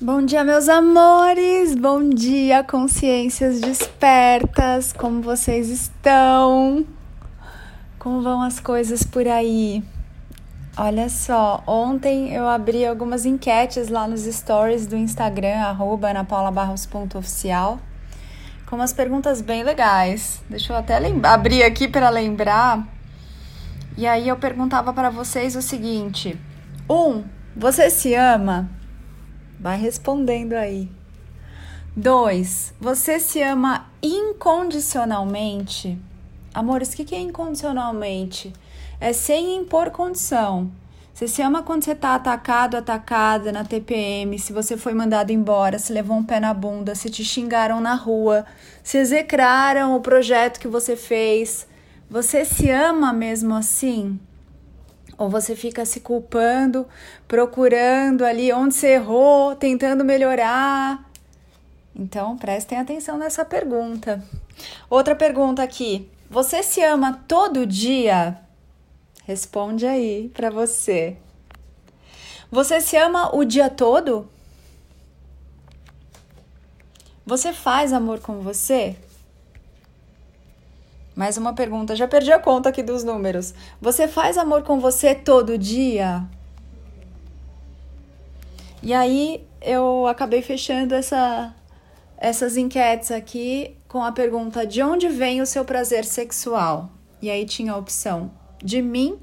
Bom dia, meus amores! Bom dia, consciências despertas! Como vocês estão? Como vão as coisas por aí? Olha só, ontem eu abri algumas enquetes lá nos stories do Instagram, anapaulabarros.oficial, com umas perguntas bem legais. Deixa eu até abrir aqui para lembrar. E aí eu perguntava para vocês o seguinte: um, você se ama? Vai respondendo aí. 2. Você se ama incondicionalmente? Amores, o que é incondicionalmente? É sem impor condição. Você se ama quando você está atacado, atacada na TPM, se você foi mandado embora, se levou um pé na bunda, se te xingaram na rua, se execraram o projeto que você fez. Você se ama mesmo assim? Ou você fica se culpando, procurando ali onde você errou, tentando melhorar. Então, prestem atenção nessa pergunta. Outra pergunta aqui: você se ama todo dia? Responde aí para você. Você se ama o dia todo? Você faz amor com você? Mais uma pergunta, já perdi a conta aqui dos números. Você faz amor com você todo dia? E aí eu acabei fechando essa, essas enquetes aqui com a pergunta: de onde vem o seu prazer sexual? E aí tinha a opção de mim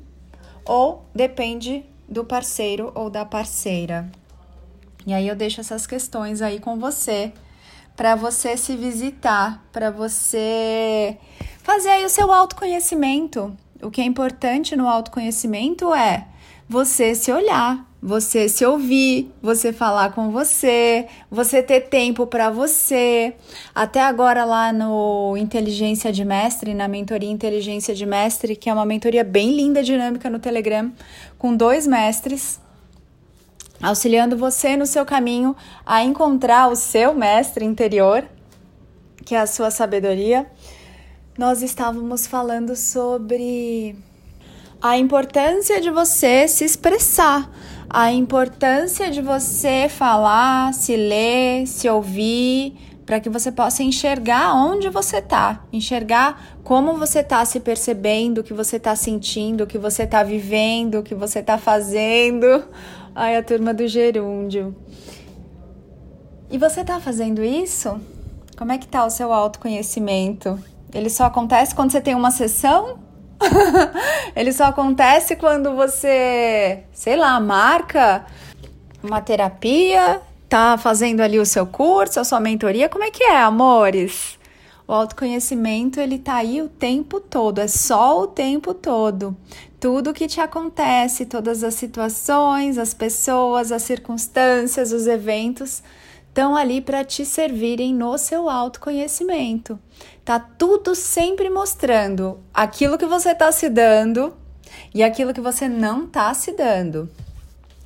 ou depende do parceiro ou da parceira. E aí eu deixo essas questões aí com você para você se visitar, para você fazer aí o seu autoconhecimento. O que é importante no autoconhecimento é você se olhar, você se ouvir, você falar com você, você ter tempo para você. Até agora lá no Inteligência de Mestre, na mentoria Inteligência de Mestre, que é uma mentoria bem linda, dinâmica no Telegram, com dois mestres auxiliando você no seu caminho a encontrar o seu mestre interior, que é a sua sabedoria. Nós estávamos falando sobre a importância de você se expressar, a importância de você falar, se ler, se ouvir, para que você possa enxergar onde você está, enxergar como você está se percebendo, o que você está sentindo, o que você está vivendo, o que você está fazendo. Ai, a turma do gerúndio. E você tá fazendo isso? Como é que tá o seu autoconhecimento? Ele só acontece quando você tem uma sessão? Ele só acontece quando você, sei lá, marca uma terapia, tá fazendo ali o seu curso, a sua mentoria. Como é que é, amores? O autoconhecimento, ele tá aí o tempo todo, é só o tempo todo. Tudo que te acontece, todas as situações, as pessoas, as circunstâncias, os eventos estão ali para te servirem no seu autoconhecimento. Tá tudo sempre mostrando aquilo que você está se dando e aquilo que você não está se dando.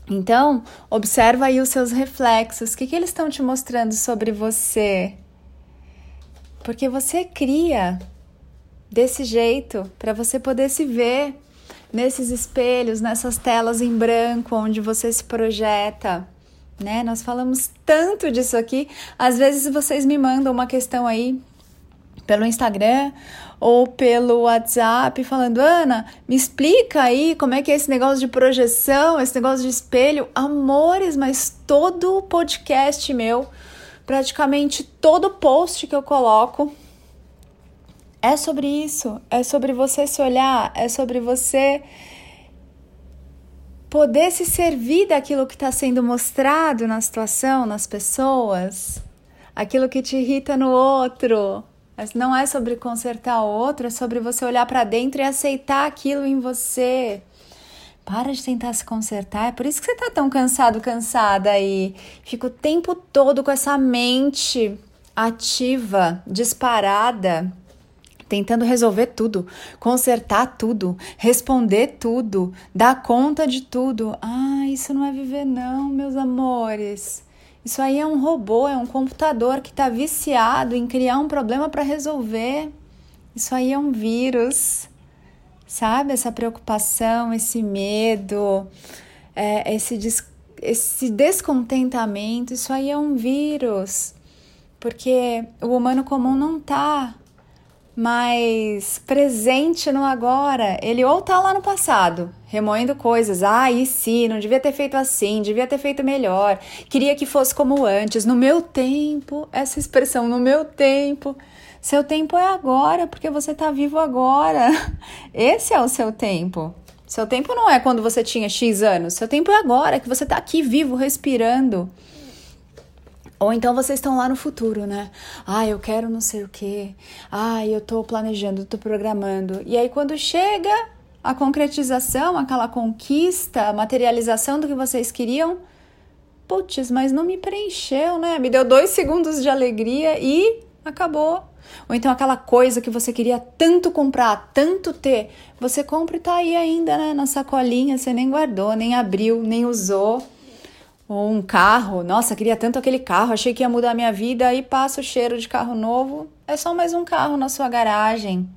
Então, observa aí os seus reflexos. O que, que eles estão te mostrando sobre você? Porque você cria desse jeito para você poder se ver nesses espelhos, nessas telas em branco onde você se projeta. Né? Nós falamos tanto disso aqui. Às vezes vocês me mandam uma questão aí pelo Instagram ou pelo WhatsApp falando: Ana, me explica aí como é que é esse negócio de projeção, esse negócio de espelho. Amores, mas todo podcast meu praticamente todo post que eu coloco é sobre isso, é sobre você se olhar, é sobre você poder se servir daquilo que está sendo mostrado na situação, nas pessoas, aquilo que te irrita no outro. Mas não é sobre consertar o outro, é sobre você olhar para dentro e aceitar aquilo em você. Para de tentar se consertar. É por isso que você tá tão cansado, cansada aí. Fica o tempo todo com essa mente ativa, disparada, tentando resolver tudo, consertar tudo, responder tudo, dar conta de tudo. Ah, isso não é viver, não, meus amores. Isso aí é um robô, é um computador que está viciado em criar um problema para resolver. Isso aí é um vírus sabe? Essa preocupação, esse medo, é, esse, esse descontentamento, isso aí é um vírus, porque o humano comum não tá mais presente no agora. Ele ou tá lá no passado, remoendo coisas. Ah, e sim, não devia ter feito assim, devia ter feito melhor. Queria que fosse como antes, no meu tempo. Essa expressão, no meu tempo. Seu tempo é agora, porque você tá vivo agora. Esse é o seu tempo. Seu tempo não é quando você tinha X anos. Seu tempo é agora, que você tá aqui vivo, respirando. Ou então vocês estão lá no futuro, né? Ah, eu quero não sei o quê. Ah, eu tô planejando, tô programando. E aí quando chega a concretização, aquela conquista, a materialização do que vocês queriam, putz, mas não me preencheu, né? Me deu dois segundos de alegria e acabou. Ou então aquela coisa que você queria tanto comprar, tanto ter, você compra e tá aí ainda, né? Na sacolinha, você nem guardou, nem abriu, nem usou. Ou um carro, nossa, queria tanto aquele carro, achei que ia mudar a minha vida, aí passa o cheiro de carro novo, é só mais um carro na sua garagem.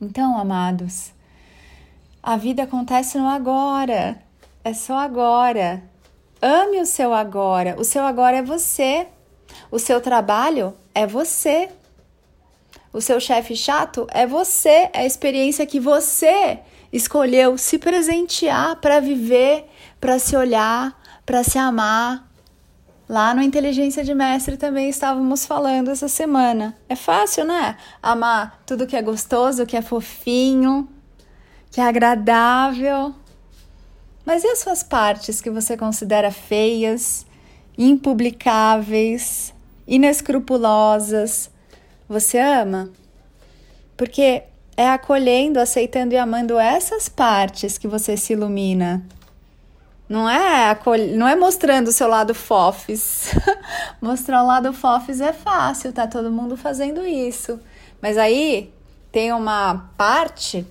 Então, amados, a vida acontece no agora, é só agora. Ame o seu agora, o seu agora é você, o seu trabalho é você. O seu chefe chato é você, é a experiência que você escolheu se presentear para viver, para se olhar, para se amar. Lá no Inteligência de Mestre também estávamos falando essa semana. É fácil, né? Amar tudo que é gostoso, que é fofinho, que é agradável. Mas e as suas partes que você considera feias, impublicáveis, inescrupulosas? você ama? Porque é acolhendo, aceitando e amando essas partes que você se ilumina. Não é, acol... não é mostrando o seu lado fofes. Mostrar o lado fofes é fácil, tá todo mundo fazendo isso. Mas aí tem uma parte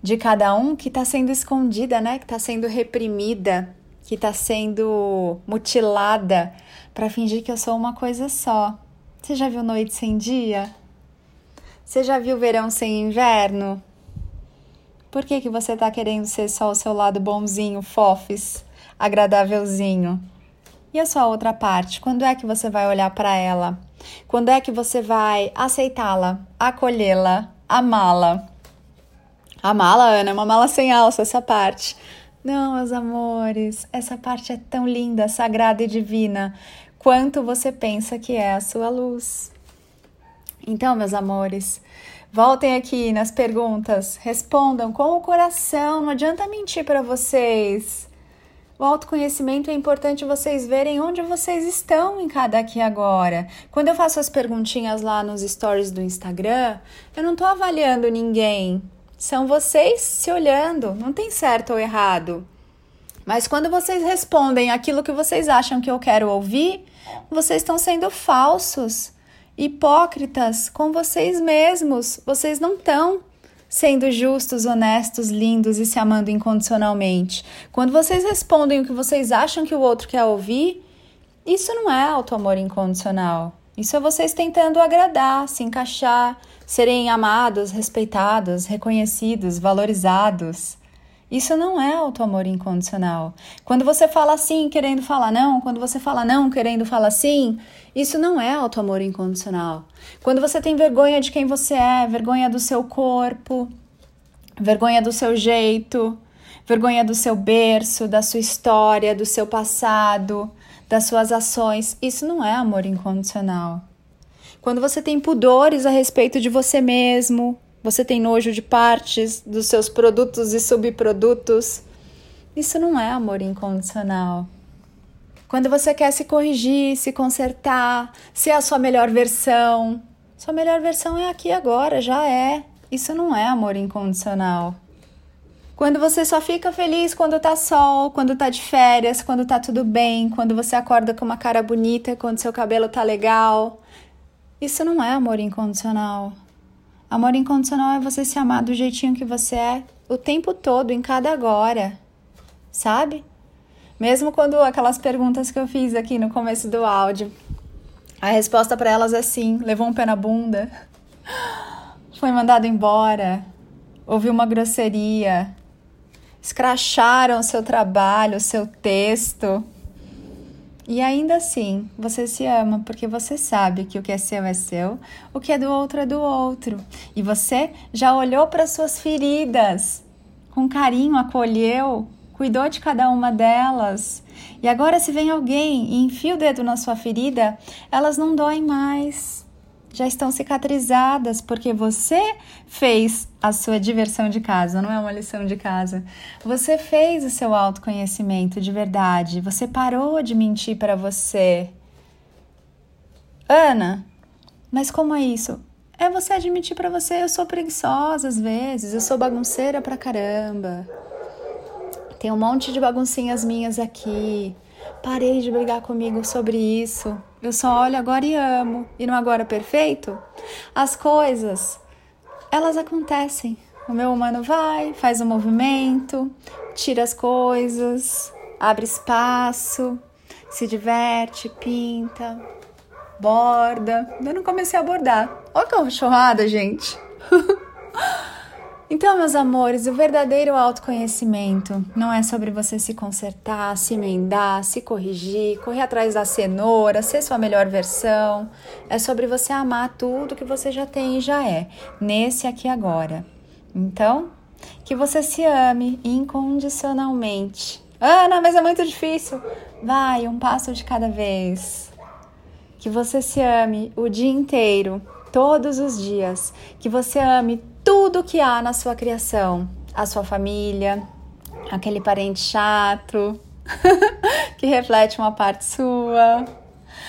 de cada um que está sendo escondida, né? Que está sendo reprimida, que está sendo mutilada para fingir que eu sou uma coisa só. Você já viu noite sem dia? Você já viu verão sem inverno? Por que, que você tá querendo ser só o seu lado bonzinho, fofes, agradávelzinho? E a sua outra parte? Quando é que você vai olhar para ela? Quando é que você vai aceitá-la, acolhê-la, amá-la? Amá-la, Ana, é uma mala sem alça, essa parte. Não, meus amores, essa parte é tão linda, sagrada e divina quanto você pensa que é a sua luz. Então, meus amores, voltem aqui nas perguntas, respondam com o coração, não adianta mentir para vocês. O autoconhecimento é importante vocês verem onde vocês estão em cada aqui agora. Quando eu faço as perguntinhas lá nos stories do Instagram, eu não estou avaliando ninguém. São vocês se olhando, não tem certo ou errado. Mas quando vocês respondem aquilo que vocês acham que eu quero ouvir, vocês estão sendo falsos, hipócritas com vocês mesmos. Vocês não estão sendo justos, honestos, lindos e se amando incondicionalmente. Quando vocês respondem o que vocês acham que o outro quer ouvir, isso não é auto-amor incondicional. Isso é vocês tentando agradar, se encaixar, serem amados, respeitados, reconhecidos, valorizados. Isso não é auto-amor incondicional. Quando você fala sim querendo falar não, quando você fala não querendo falar sim, isso não é auto-amor incondicional. Quando você tem vergonha de quem você é, vergonha do seu corpo, vergonha do seu jeito, vergonha do seu berço, da sua história, do seu passado, das suas ações, isso não é amor incondicional. Quando você tem pudores a respeito de você mesmo, você tem nojo de partes dos seus produtos e subprodutos. Isso não é amor incondicional. Quando você quer se corrigir, se consertar, ser a sua melhor versão, sua melhor versão é aqui agora, já é. Isso não é amor incondicional. Quando você só fica feliz quando tá sol, quando tá de férias, quando tá tudo bem, quando você acorda com uma cara bonita, quando seu cabelo tá legal. Isso não é amor incondicional. Amor incondicional é você se amar do jeitinho que você é o tempo todo, em cada agora, sabe? Mesmo quando aquelas perguntas que eu fiz aqui no começo do áudio, a resposta para elas é sim: levou um pé na bunda, foi mandado embora, ouviu uma grosseria, escracharam o seu trabalho, o seu texto. E ainda assim, você se ama porque você sabe que o que é seu é seu, o que é do outro é do outro. E você já olhou para suas feridas, com carinho acolheu, cuidou de cada uma delas. E agora, se vem alguém e enfia o dedo na sua ferida, elas não doem mais já estão cicatrizadas, porque você fez a sua diversão de casa, não é uma lição de casa. Você fez o seu autoconhecimento de verdade, você parou de mentir para você. Ana, mas como é isso? É você admitir para você, eu sou preguiçosa às vezes, eu sou bagunceira pra caramba. Tem um monte de baguncinhas minhas aqui. Parei de brigar comigo sobre isso. Eu só olho agora e amo. E no agora perfeito, as coisas, elas acontecem. O meu humano vai, faz o um movimento, tira as coisas, abre espaço, se diverte, pinta, borda. Eu não comecei a bordar. Olha que cachorrada, gente. Então, meus amores, o verdadeiro autoconhecimento não é sobre você se consertar, se emendar, se corrigir, correr atrás da cenoura, ser sua melhor versão. É sobre você amar tudo que você já tem e já é, nesse aqui agora. Então, que você se ame incondicionalmente. Ana, mas é muito difícil. Vai, um passo de cada vez. Que você se ame o dia inteiro, todos os dias. Que você ame tudo que há na sua criação, a sua família, aquele parente chato que reflete uma parte sua,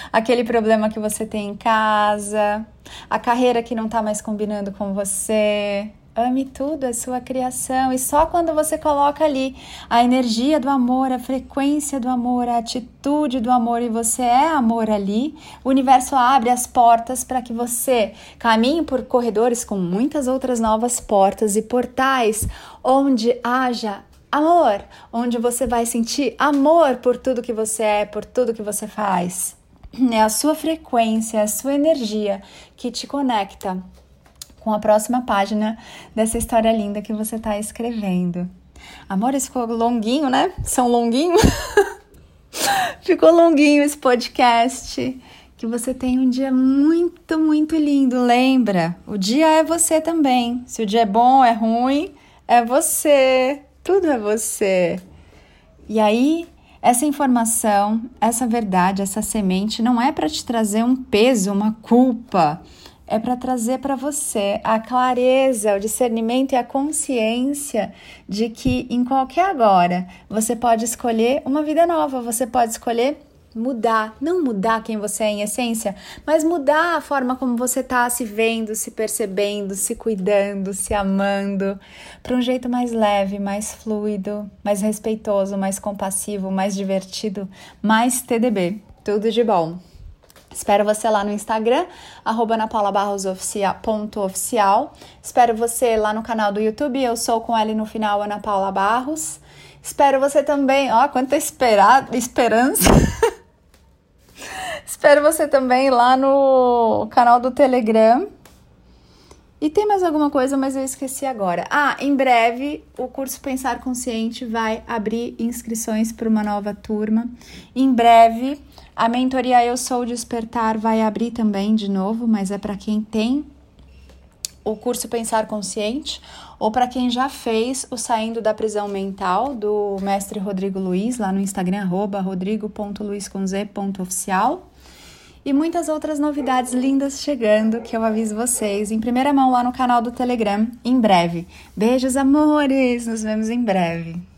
aquele problema que você tem em casa, a carreira que não está mais combinando com você, Ame tudo, é sua criação. E só quando você coloca ali a energia do amor, a frequência do amor, a atitude do amor e você é amor ali, o universo abre as portas para que você caminhe por corredores com muitas outras novas portas e portais onde haja amor, onde você vai sentir amor por tudo que você é, por tudo que você faz. É a sua frequência, é a sua energia que te conecta com a próxima página dessa história linda que você está escrevendo. Amores, ficou longuinho, né? São longuinho? ficou longuinho esse podcast. Que você tenha um dia muito, muito lindo. Lembra, o dia é você também. Se o dia é bom, é ruim, é você. Tudo é você. E aí, essa informação, essa verdade, essa semente não é para te trazer um peso, uma culpa é para trazer para você a clareza, o discernimento e a consciência de que em qualquer agora você pode escolher uma vida nova, você pode escolher mudar, não mudar quem você é em essência, mas mudar a forma como você está se vendo, se percebendo, se cuidando, se amando, para um jeito mais leve, mais fluido, mais respeitoso, mais compassivo, mais divertido, mais TDB. Tudo de bom. Espero você lá no Instagram, arroba anapaulabarrosoficial. Espero você lá no canal do YouTube, eu sou com L no final, Ana Paula Barros. Espero você também, ó, quanta esperar, esperança. Espero você também lá no canal do Telegram. E tem mais alguma coisa, mas eu esqueci agora. Ah, em breve o curso Pensar Consciente vai abrir inscrições para uma nova turma. Em breve a mentoria Eu Sou Despertar vai abrir também de novo, mas é para quem tem o curso Pensar Consciente ou para quem já fez o Saindo da Prisão Mental do mestre Rodrigo Luiz, lá no Instagram, rodrigo.luizconz.oficial. E muitas outras novidades lindas chegando que eu aviso vocês em primeira mão lá no canal do Telegram em breve. Beijos, amores! Nos vemos em breve.